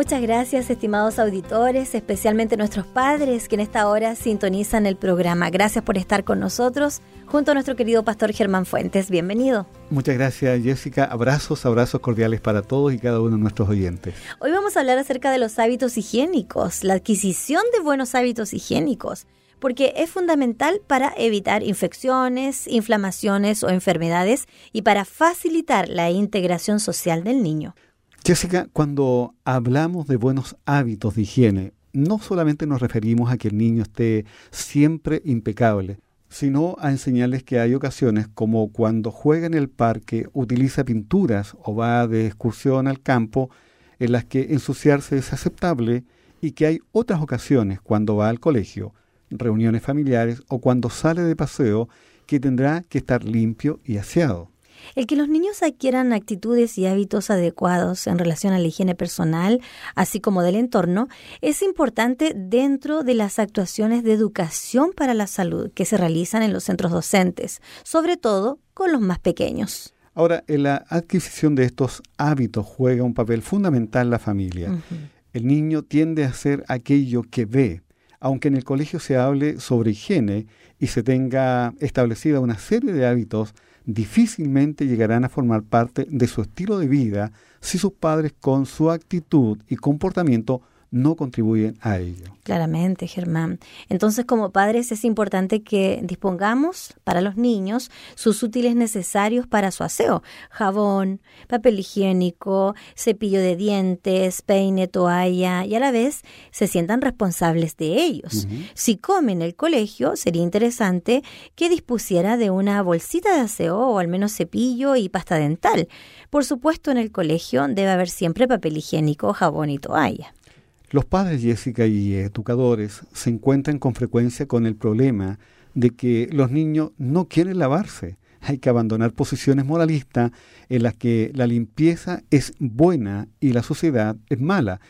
Muchas gracias, estimados auditores, especialmente nuestros padres que en esta hora sintonizan el programa. Gracias por estar con nosotros junto a nuestro querido pastor Germán Fuentes. Bienvenido. Muchas gracias, Jessica. Abrazos, abrazos cordiales para todos y cada uno de nuestros oyentes. Hoy vamos a hablar acerca de los hábitos higiénicos, la adquisición de buenos hábitos higiénicos porque es fundamental para evitar infecciones, inflamaciones o enfermedades y para facilitar la integración social del niño. Jessica, cuando hablamos de buenos hábitos de higiene, no solamente nos referimos a que el niño esté siempre impecable, sino a enseñarles que hay ocasiones como cuando juega en el parque, utiliza pinturas o va de excursión al campo, en las que ensuciarse es aceptable y que hay otras ocasiones cuando va al colegio, reuniones familiares o cuando sale de paseo que tendrá que estar limpio y aseado. El que los niños adquieran actitudes y hábitos adecuados en relación a la higiene personal, así como del entorno, es importante dentro de las actuaciones de educación para la salud que se realizan en los centros docentes, sobre todo con los más pequeños. Ahora, en la adquisición de estos hábitos juega un papel fundamental la familia. El niño tiende a hacer aquello que ve, aunque en el colegio se hable sobre higiene y se tenga establecida una serie de hábitos difícilmente llegarán a formar parte de su estilo de vida si sus padres con su actitud y comportamiento no contribuyen a ello. Claramente, Germán. Entonces, como padres es importante que dispongamos para los niños sus útiles necesarios para su aseo. Jabón, papel higiénico, cepillo de dientes, peine, toalla y a la vez se sientan responsables de ellos. Si comen en el colegio, sería interesante que dispusiera de una bolsita de aseo o al menos cepillo y pasta dental. Por supuesto, en el colegio debe haber siempre papel higiénico, jabón y toalla. Los padres, Jessica, y educadores se encuentran con frecuencia con el problema de que los niños no quieren lavarse. Hay que abandonar posiciones moralistas en las que la limpieza es buena y la suciedad es mala.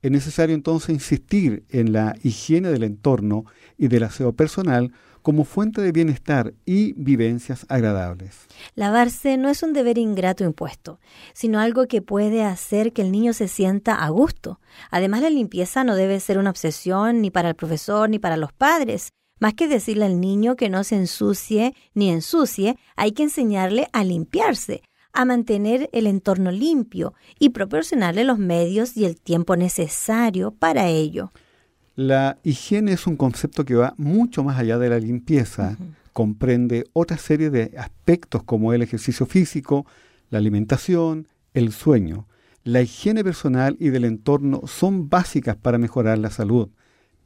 Es necesario entonces insistir en la higiene del entorno y del aseo personal como fuente de bienestar y vivencias agradables. Lavarse no es un deber ingrato impuesto, sino algo que puede hacer que el niño se sienta a gusto. Además, la limpieza no debe ser una obsesión ni para el profesor ni para los padres. Más que decirle al niño que no se ensucie ni ensucie, hay que enseñarle a limpiarse, a mantener el entorno limpio y proporcionarle los medios y el tiempo necesario para ello. La higiene es un concepto que va mucho más allá de la limpieza. Comprende otra serie de aspectos como el ejercicio físico, la alimentación, el sueño. La higiene personal y del entorno son básicas para mejorar la salud.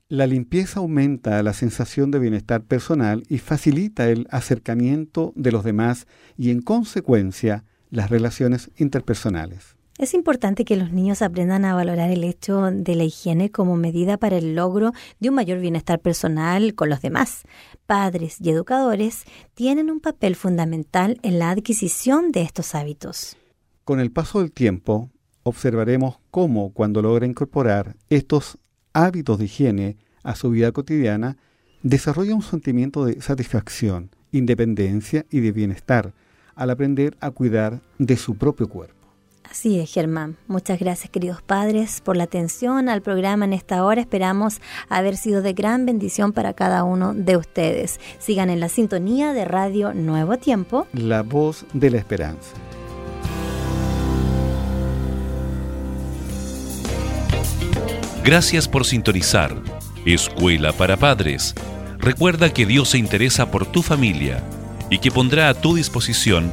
La limpieza aumenta la sensación de bienestar personal y facilita el acercamiento de los demás y en consecuencia las relaciones interpersonales. Es importante que los niños aprendan a valorar el hecho de la higiene como medida para el logro de un mayor bienestar personal con los demás. Padres y educadores tienen un papel fundamental en la adquisición de estos hábitos. Con el paso del tiempo, observaremos cómo cuando logra incorporar estos hábitos de higiene a su vida cotidiana, desarrolla un sentimiento de satisfacción, independencia y de bienestar al aprender a cuidar de su propio cuerpo. Así es, Germán. Muchas gracias, queridos padres, por la atención al programa en esta hora. Esperamos haber sido de gran bendición para cada uno de ustedes. Sigan en la sintonía de Radio Nuevo Tiempo. La voz de la esperanza. Gracias por sintonizar. Escuela para Padres. Recuerda que Dios se interesa por tu familia y que pondrá a tu disposición